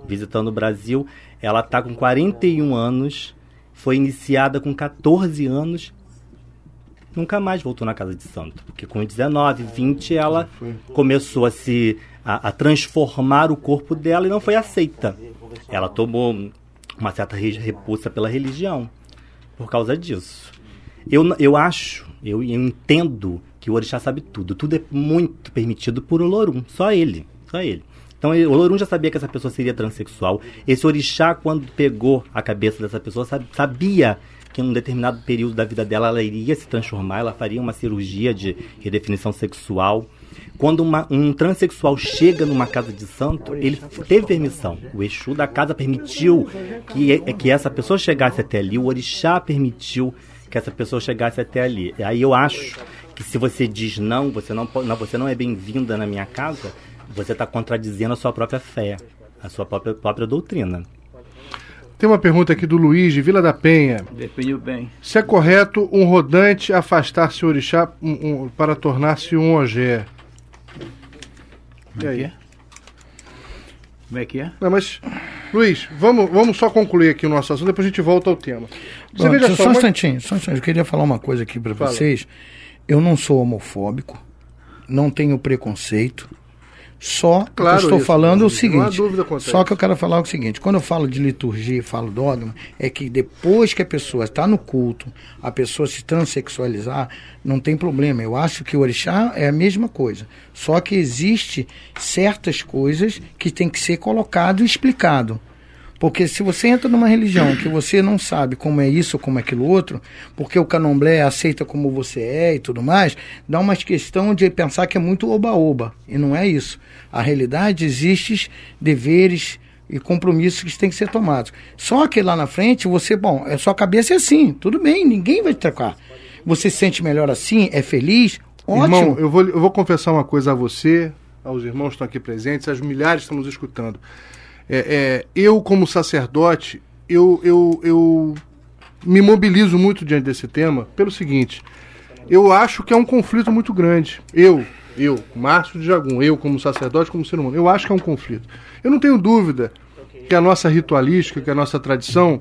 visitando o Brasil. Ela tá com 41 anos, foi iniciada com 14 anos nunca mais voltou na casa de santo. Porque com 19, 20, ela começou a se a, a, transformar o corpo dela e não foi aceita. Ela tomou uma certa repulsa pela religião por causa disso. Eu, eu acho, eu, eu entendo que o orixá sabe tudo. Tudo é muito permitido por Olorum, só ele, só ele. Então o Olorum já sabia que essa pessoa seria transexual. Esse orixá, quando pegou a cabeça dessa pessoa, sabia que em um determinado período da vida dela ela iria se transformar, ela faria uma cirurgia de redefinição sexual. Quando uma, um transexual chega numa casa de santo, ele teve permissão. O Exu da casa permitiu que, que essa pessoa chegasse até ali, o Orixá permitiu que essa pessoa chegasse até ali. Aí eu acho que se você diz não, você não, não, você não é bem-vinda na minha casa, você está contradizendo a sua própria fé, a sua própria, própria doutrina. Tem uma pergunta aqui do Luiz, de Vila da Penha. Definiu bem. Se é correto um rodante afastar-se o orixá um, um, para tornar-se um ogé? Como é que é? Como é que é? Não, mas, Luiz, vamos, vamos só concluir aqui o nosso assunto, depois a gente volta ao tema. Você Bom, veja só, só um uma... instantinho, só um instantinho. Eu queria falar uma coisa aqui para vocês. Eu não sou homofóbico, não tenho preconceito. Só claro, que eu estou isso, falando o seguinte. Só que eu quero falar o seguinte: quando eu falo de liturgia e falo dogma, é que depois que a pessoa está no culto, a pessoa se transexualizar, não tem problema. Eu acho que o orixá é a mesma coisa. Só que existe certas coisas que tem que ser colocado e explicado. Porque se você entra numa religião que você não sabe como é isso ou como é aquilo outro, porque o candomblé aceita como você é e tudo mais, dá uma questão de pensar que é muito oba-oba. E não é isso. A realidade existe deveres e compromissos que têm que ser tomados. Só que lá na frente você, bom, a sua cabeça é assim, tudo bem, ninguém vai te trocar. Você se sente melhor assim, é feliz, ótimo. Irmão, eu vou, eu vou confessar uma coisa a você, aos irmãos que estão aqui presentes, às milhares que estão nos escutando. É, é, eu, como sacerdote, eu, eu, eu me mobilizo muito diante desse tema pelo seguinte: eu acho que é um conflito muito grande. Eu, Eu, Márcio de Jagum, eu como sacerdote, como ser humano, eu acho que é um conflito. Eu não tenho dúvida que a nossa ritualística, que a nossa tradição,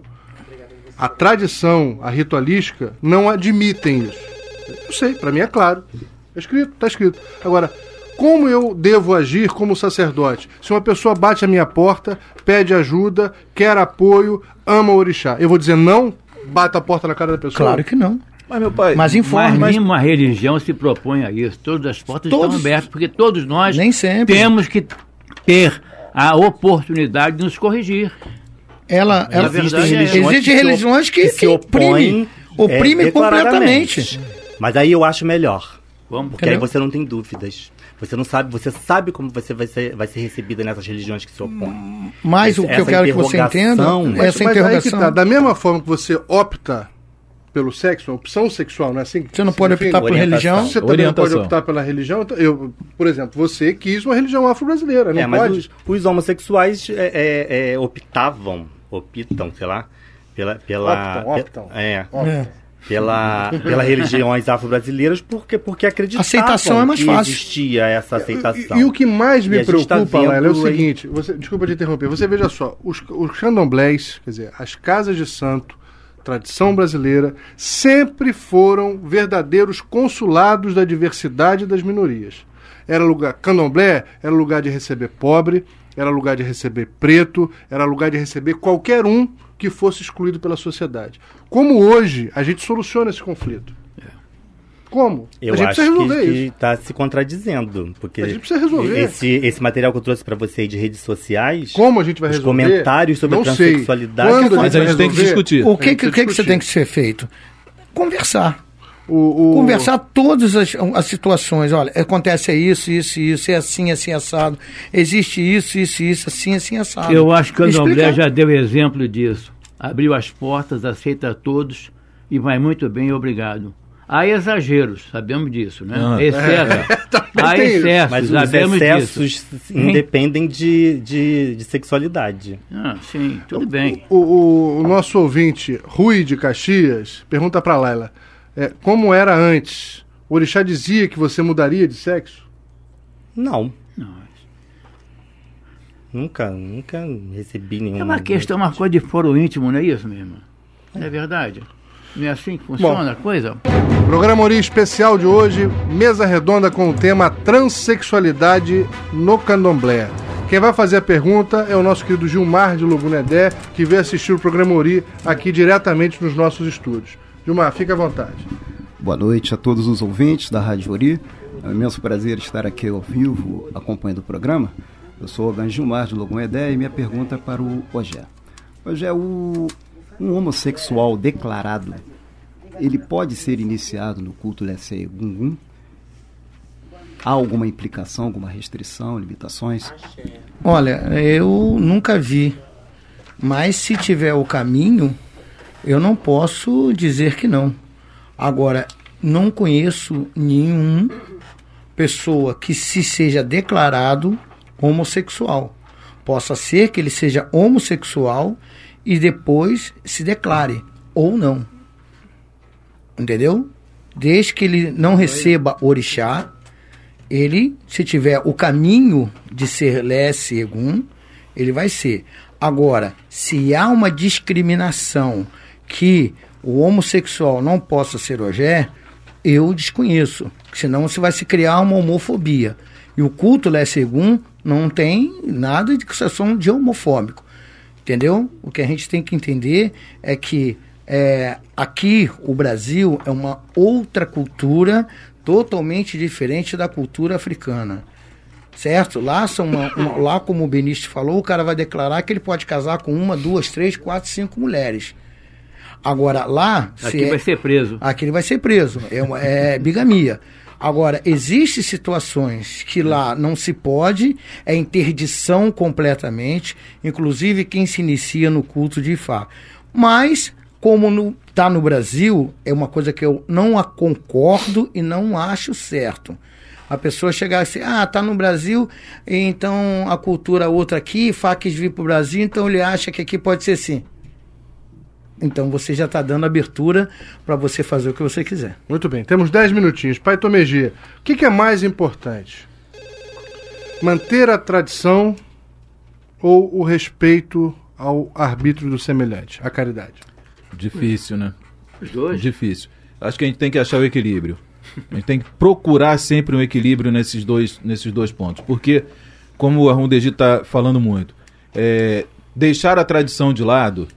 a tradição, a ritualística, não admitem isso. Eu sei, para mim é claro. Está escrito, está escrito. Agora, como eu devo agir como sacerdote? Se uma pessoa bate a minha porta, pede ajuda, quer apoio, ama o orixá, eu vou dizer não? Bata a porta na cara da pessoa? Claro que não. Mas, meu pai. Mas informe. Mas nenhuma religião se propõe a isso. Todas as portas todos, estão abertas, porque todos nós nem sempre. temos que ter a oportunidade de nos corrigir. Ela, ela existe, religiões, existe que religiões que, que se opõem, oprime, é, completamente. Mas aí eu acho melhor. Vamos, porque Entendeu? aí você não tem dúvidas. Você não sabe, você sabe como você vai ser, vai ser recebida nessas religiões que se opõem. Mas o que eu quero que você entenda é essa mas interrogação. Tá, da mesma forma que você opta pelo sexo, uma opção sexual, não é assim? Você não pode optar por religião? Você também não pode optar pela religião. Então, eu, por exemplo, você quis uma religião afro-brasileira, não é, mas pode? Os, os homossexuais é, é, é, optavam, optam, sei lá, pela... pela optam, optam. É. Optam. Pela, pela religiões afro-brasileiras porque, porque acreditavam aceitação é mais que fácil. existia essa aceitação. E, e, o que mais me preocupa, tá é o seguinte, você, desculpa te interromper, você veja só, os, os candomblés, quer dizer, as casas de santo, tradição brasileira, sempre foram verdadeiros consulados da diversidade das minorias. Era lugar, candomblé era lugar de receber pobre, era lugar de receber preto, era lugar de receber qualquer um que fosse excluído pela sociedade. Como hoje a gente soluciona esse conflito? É. Como? Eu a gente acho resolver que está se contradizendo, porque a gente precisa resolver. Esse, esse material que eu trouxe para você de redes sociais, como a gente vai resolver? Comentários sobre Não a transexualidade, Quando mas a gente, a gente tem que discutir. O que que, que, que você tem que ser feito? Conversar. O, o... Conversar todas as, as, situações. Olha, acontece isso, isso, isso, é assim, assim, assado. Existe isso, isso, isso, assim, assim, assado. Eu acho que o Candomblé já deu exemplo disso. Abriu as portas, aceita todos e vai muito bem, obrigado. Há exageros, sabemos disso, né? Ah, Excesso. É, Há excessos, mas os excessos disso. independem de, de, de, sexualidade. Ah, sim, tudo bem. O, o, o nosso ouvinte, Rui de Caxias, pergunta para Laila é, como era antes, o orixá dizia que você mudaria de sexo? Não. Nunca, nunca recebi nenhum. É uma questão, uma coisa de foro íntimo, não é isso mesmo? É verdade. Não é assim que funciona Bom, a coisa? Programa Ori especial de hoje, mesa redonda com o tema transexualidade no candomblé. Quem vai fazer a pergunta é o nosso querido Gilmar de Logunedé, que veio assistir o programa Ori aqui diretamente nos nossos estúdios. Gilmar, fica à vontade. Boa noite a todos os ouvintes da Rádio Ori. É um imenso prazer estar aqui ao vivo acompanhando o programa. Eu sou o Gilmar de Logum Edé e minha pergunta é para o Ogé. Ogé, o, um homossexual declarado, ele pode ser iniciado no culto Lessé Gungun? Há alguma implicação, alguma restrição, limitações? Olha, eu nunca vi. Mas se tiver o caminho, eu não posso dizer que não. Agora, não conheço nenhum pessoa que se seja declarado homossexual. Possa ser que ele seja homossexual e depois se declare ou não. Entendeu? Desde que ele não receba orixá, ele, se tiver o caminho de ser lé segum, ele vai ser. Agora, se há uma discriminação que o homossexual não possa ser ogé, eu desconheço. Senão você vai se criar uma homofobia. E o culto Lé Segum não tem nada de exceção de homofóbico. Entendeu? O que a gente tem que entender é que é, aqui o Brasil é uma outra cultura totalmente diferente da cultura africana. Certo? Lá, são uma, uma, lá, como o Benício falou, o cara vai declarar que ele pode casar com uma, duas, três, quatro, cinco mulheres. Agora, lá. Aqui é, vai ser preso. Aqui ele vai ser preso. É, é bigamia. Agora, existem situações que lá não se pode, é interdição completamente, inclusive quem se inicia no culto de Ifá. Mas, como está no, no Brasil, é uma coisa que eu não a concordo e não acho certo. A pessoa chegar assim, ah, tá no Brasil, então a cultura outra aqui, Fá quis vir para o Brasil, então ele acha que aqui pode ser assim. Então você já está dando abertura para você fazer o que você quiser. Muito bem, temos 10 minutinhos. Pai Tomegia, o que, que é mais importante? Manter a tradição ou o respeito ao arbítrio do semelhante, a caridade? Difícil, né? Os dois. Difícil. Acho que a gente tem que achar o equilíbrio. A gente tem que procurar sempre um equilíbrio nesses dois, nesses dois pontos. Porque, como o Arrundegi está falando muito, é, deixar a tradição de lado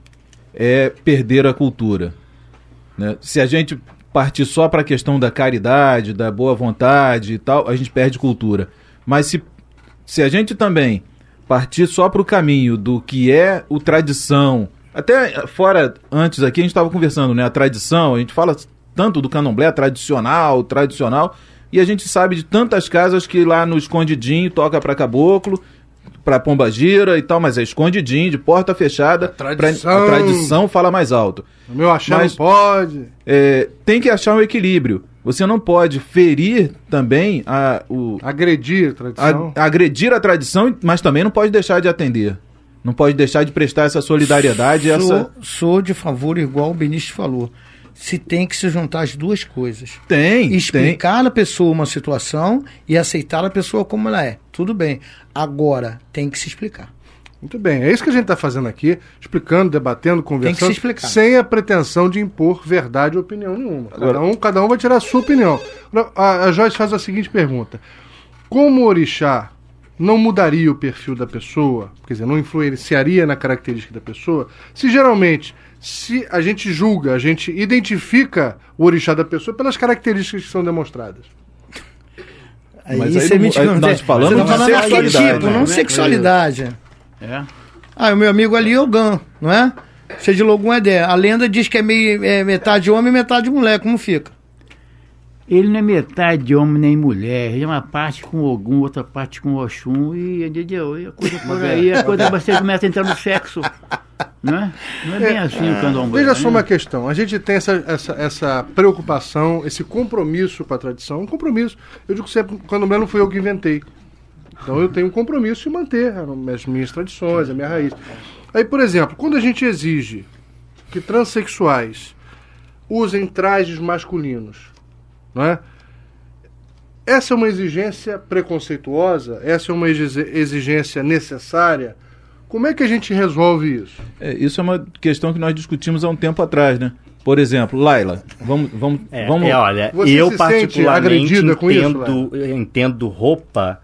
é perder a cultura. Né? Se a gente partir só para a questão da caridade, da boa vontade e tal, a gente perde cultura. Mas se, se a gente também partir só para o caminho do que é o tradição, até fora, antes aqui a gente estava conversando, né? A tradição, a gente fala tanto do candomblé tradicional, tradicional, e a gente sabe de tantas casas que lá no escondidinho toca para caboclo, para pomba gira e tal, mas é escondidinho, de porta fechada. A tradição, a tradição fala mais alto. O meu achar mas, não pode. É, tem que achar um equilíbrio. Você não pode ferir também a. O, agredir a tradição. A, agredir a tradição, mas também não pode deixar de atender. Não pode deixar de prestar essa solidariedade. Sou, essa... sou de favor, igual o Benício falou se tem que se juntar as duas coisas. Tem. Explicar tem. à pessoa uma situação e aceitar a pessoa como ela é. Tudo bem. Agora, tem que se explicar. Muito bem, é isso que a gente está fazendo aqui, explicando, debatendo, conversando, tem que se explicar. sem a pretensão de impor verdade ou opinião nenhuma. Cada um, cada um vai tirar a sua opinião. A, a Joyce faz a seguinte pergunta: Como o orixá não mudaria o perfil da pessoa, quer dizer, não influenciaria na característica da pessoa, se geralmente se a gente julga, a gente identifica o orixá da pessoa pelas características que são demonstradas. Aí, Mas aí, aí, aí nós falamos tá falando de sexualidade, tipo, não né? sexualidade. É. Ah, o meu amigo ali é o Gan, não é? Você de Logum é A lenda diz que é, meio, é metade homem e metade mulher. Como fica? Ele não é metade homem nem mulher, ele é uma parte com Ogum, outra parte com Oxum, e, entendeu? E a coisa por aí, a coisa você começa a entrar no sexo. Não é, não é bem é, assim o candomblé. Veja só né? uma questão, a gente tem essa, essa, essa preocupação, esse compromisso com a tradição, um compromisso. Eu digo sempre, o candomblé não foi eu que inventei. Então eu tenho um compromisso de manter as minhas tradições, a minha raiz. Aí, por exemplo, quando a gente exige que transexuais usem trajes masculinos, não é? Essa é uma exigência preconceituosa? Essa é uma exigência necessária? Como é que a gente resolve isso? É, isso é uma questão que nós discutimos há um tempo atrás, né? Por exemplo, Laila, vamos. vamos, é, vamos... É, olha, Você eu particularmente entendo, isso, eu entendo roupa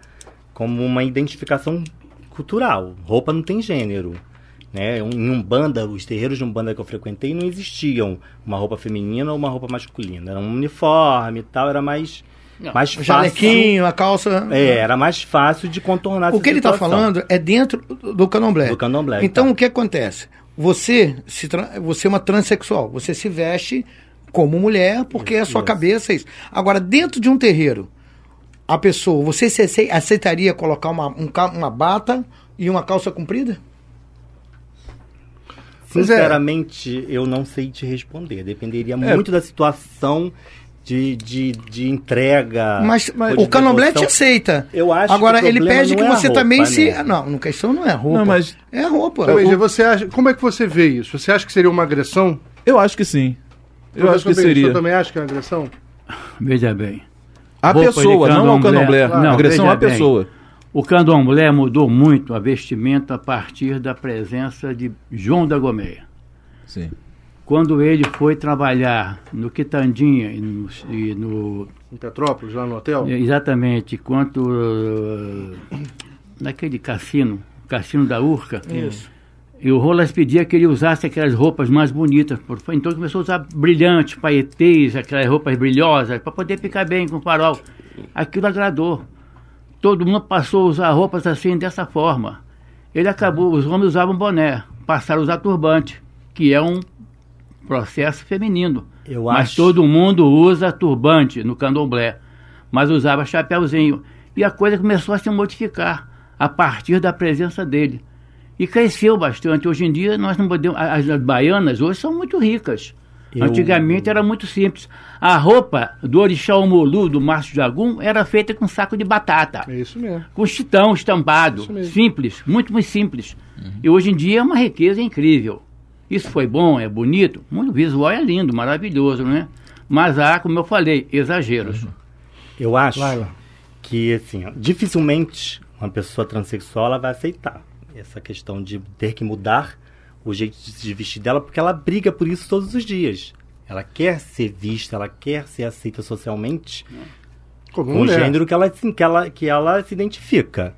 como uma identificação cultural. Roupa não tem gênero. Né? Em Umbanda, os terreiros de Umbanda que eu frequentei não existiam uma roupa feminina ou uma roupa masculina. Era um uniforme e tal, era mais... Não, mais fácil. Jalequinho, a calça. É, era mais fácil de contornar O que ele está falando é dentro do candomblé. Do candomblé. Então, então. o que acontece? Você, se você é uma transexual, você se veste como mulher porque isso, a sua isso. cabeça é isso. Agora, dentro de um terreiro, a pessoa, você aceitaria colocar uma, um, uma bata e uma calça comprida? É. Sinceramente, é. eu não sei te responder. Dependeria é. muito da situação de, de, de entrega. Mas, mas o Candomblé te aceita. Eu acho Agora, que ele pede que é você roupa, também né? se. Não, a questão não é roupa. Não, mas... É roupa. Então, você acha, como é que você vê isso? Você acha que seria uma agressão? Eu acho que sim. Eu acho que seria. Você também acha que é uma agressão? Veja bem. A pessoa, não ao candomblé. Não, agressão à pessoa. O candomblé mudou muito a vestimenta a partir da presença de João da Gomeia. Sim. Quando ele foi trabalhar no Quitandinha e no, e no em Petrópolis, lá no hotel? Exatamente, quanto uh, naquele cassino, cassino da Urca. Isso. E o Rolas pedia que ele usasse aquelas roupas mais bonitas. Então ele começou a usar brilhantes, paetês, aquelas roupas brilhosas, para poder ficar bem com o farol. Aquilo agradou todo mundo passou a usar roupas assim, dessa forma. Ele acabou, os homens usavam boné, passaram a usar turbante, que é um processo feminino. Eu mas acho... todo mundo usa turbante no candomblé, mas usava chapéuzinho. E a coisa começou a se modificar a partir da presença dele. E cresceu bastante. Hoje em dia, nós não podemos. As baianas hoje são muito ricas. Eu... Antigamente era muito simples. A roupa do orixá Omolu, do Márcio de Agum, era feita com saco de batata. É isso mesmo. Com chitão estampado. Simples, muito, muito simples. Uhum. E hoje em dia é uma riqueza incrível. Isso foi bom, é bonito? Muito visual é lindo, maravilhoso, né? Mas há, como eu falei, exageros. Eu acho Laila. que, assim, ó, dificilmente uma pessoa transexual ela vai aceitar essa questão de ter que mudar o jeito de vestir dela, porque ela briga por isso todos os dias. Ela quer ser vista, ela quer ser aceita socialmente Como com o mulher. gênero que ela, assim, que, ela, que ela se identifica.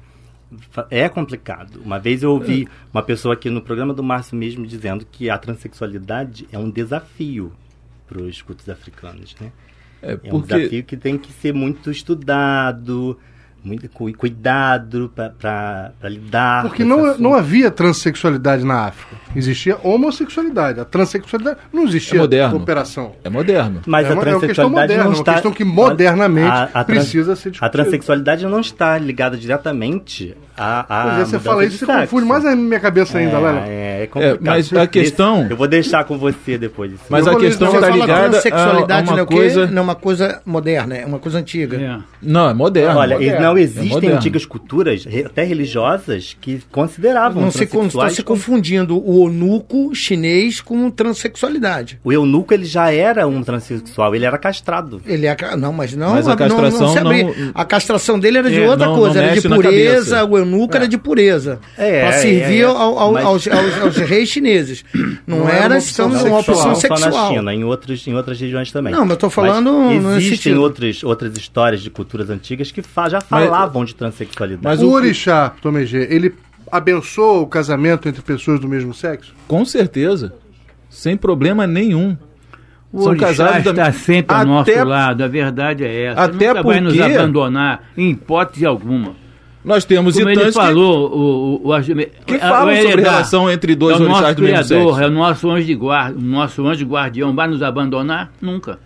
É complicado. Uma vez eu ouvi uma pessoa aqui no programa do Márcio mesmo dizendo que a transexualidade é um desafio para os cultos africanos, né? É, É um porque desafio que tem que ser muito estudado, muito cu- cuidado para lidar. Porque com não, não havia transexualidade na África. Existia homossexualidade. A transexualidade não existia É moderno. operação. é moderno. Mas É a uma- é uma questão transexualidade moderna, não uma está. questão que modernamente a, a trans- precisa ser A discutida. transexualidade não está ligada diretamente a. a Pois é, você mudança fala de isso, você confunde mais a minha cabeça ainda, Lela. É, é complicado. mas a questão- Eu vou deixar com você depois. isso. Mas Eu a vou questão você está fala ligada a, a transexualidade não é uma o quê? coisa. Não é uma coisa moderna, é uma coisa antiga. É. Não, é moderno. Olha, moderno. não É existem moderno. antigas culturas, re- até religiosas, que consideravam Não se está transexuais se como- confundindo o onuco chinês com transexualidade. O eunuco ele já era um transexual, ele era castrado. Ele é ca- não, mas não, Mas a não- não, castração se abria. não- A castração dele era de É, outra não- coisa, não era de mexe na pureza, cabeça. o eunuco era de pureza. É, para é, servir é, é. ao- ao- Mas- aos, aos- aos reis chineses. Não, Não era era uma opção uma opção Não só sexual. na China, em outras, em outras regiões também. Não, mas eu tô falando Mas existem outras, outras histórias de culturas antigas que fa- já falavam de transexualidade. Mas o orixá, Tomegê, ele abençoa o casamento entre pessoas do mesmo sexo? Com certeza. Sem problema nenhum. O São casados está da- sempre ao Até- nosso lado, a verdade é essa. Até Ele nunca vai nos porque- abandonar, em hipótese alguma. Nós temos Como ele itãs que- falou, o, o, o, que, a- falam o sobre Eredá relação entre dois é orixás do mesmo criador, sexo. é o nosso anjo de guarda, o nosso anjo guardião vai nos abandonar? Nunca.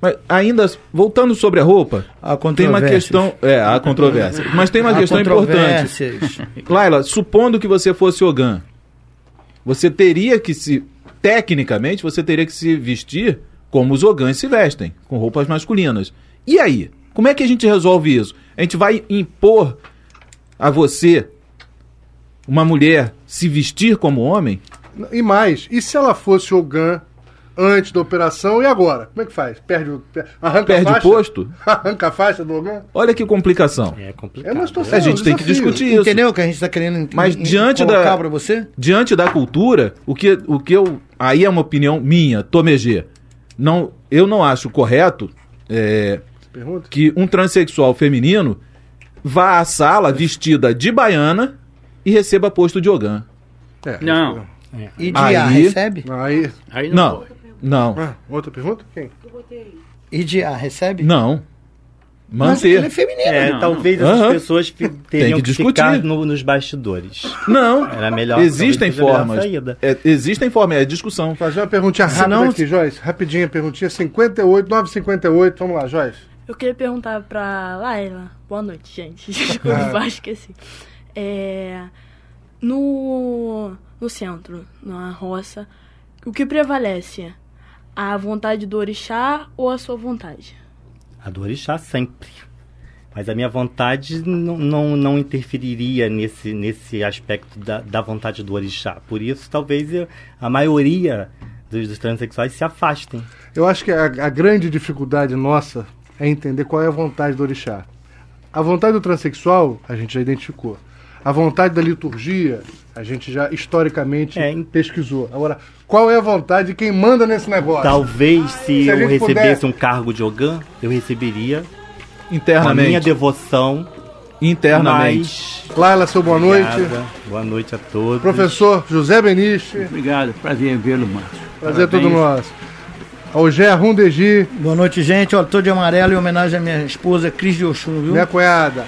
Mas ainda, voltando sobre a roupa, Há tem uma questão. É, há controvérsia. Mas tem uma Há questão importante. Laila, supondo que você fosse Ogan, você teria que se. Tecnicamente, você teria que se vestir como os Ogãs se vestem, com roupas masculinas. E aí? Como é que a gente resolve isso? A gente vai impor a você, uma mulher, se vestir como homem? E mais, e se ela fosse Ogan antes da operação e agora? Como é que faz? Perde o. Arranca Perde a o faixa? posto? Arranca a faixa do Ogan? Olha que complicação. É É complicado. uma situação. A gente tem que discutir isso. Entendeu o que a gente está querendo Mas em- diante colocar da- para você? diante da cultura, o que, o que eu. Aí é uma opinião minha, Tomegê. Não, eu não acho correto é, que um transexual feminino vá à sala vestida de baiana e receba posto de Ogã. É, Não. E de Aí- A recebe? Aí. Aí não, Não, não, Ah, outra pergunta? Quem? E de A recebe? não. Mas ele é Manter. feminino. É, Não, talvez não. essas Aham. pessoas teriam que que, discutir. ficar no- nos bastidores. Não. Era melhor. Existem formas. saída. É, existem formas, é discussão. Fazer uma perguntinha rápida Senão- aqui, Joyce. Rapidinha, perguntinha 58, 958. Vamos lá, Joyce. Eu queria perguntar pra Laila. Boa noite, gente. Desculpa, esqueci. É, no, no centro, na roça, o que prevalece? A vontade do orixá ou a sua vontade? A do orixá sempre. Mas a minha vontade não, não, não interferiria nesse, nesse aspecto da, da vontade do orixá. Por isso, talvez eu- a maioria dos, dos transexuais se afastem. Eu acho que a, a grande dificuldade nossa é entender qual é a vontade do orixá. A vontade do transexual, a gente já identificou. A vontade da liturgia, a gente já historicamente É, em- pesquisou. Agora, qual é a vontade de quem manda nesse negócio? Talvez se, Se eu recebesse puder- um cargo de Ogã, eu receberia com a minha Internamente. devoção. Internamente. Mas... Laila, seu boa noite. Obrigada. Boa noite a todos. Professor José Beniche, Obrigado, prazer em vê-lo, Márcio. prazer é todo Parabéns. Nosso. Algé Rundegi, Boa noite, gente. Ó, tô de amarelo em homenagem à minha esposa Cris de Oxum, viu? minha cunhada.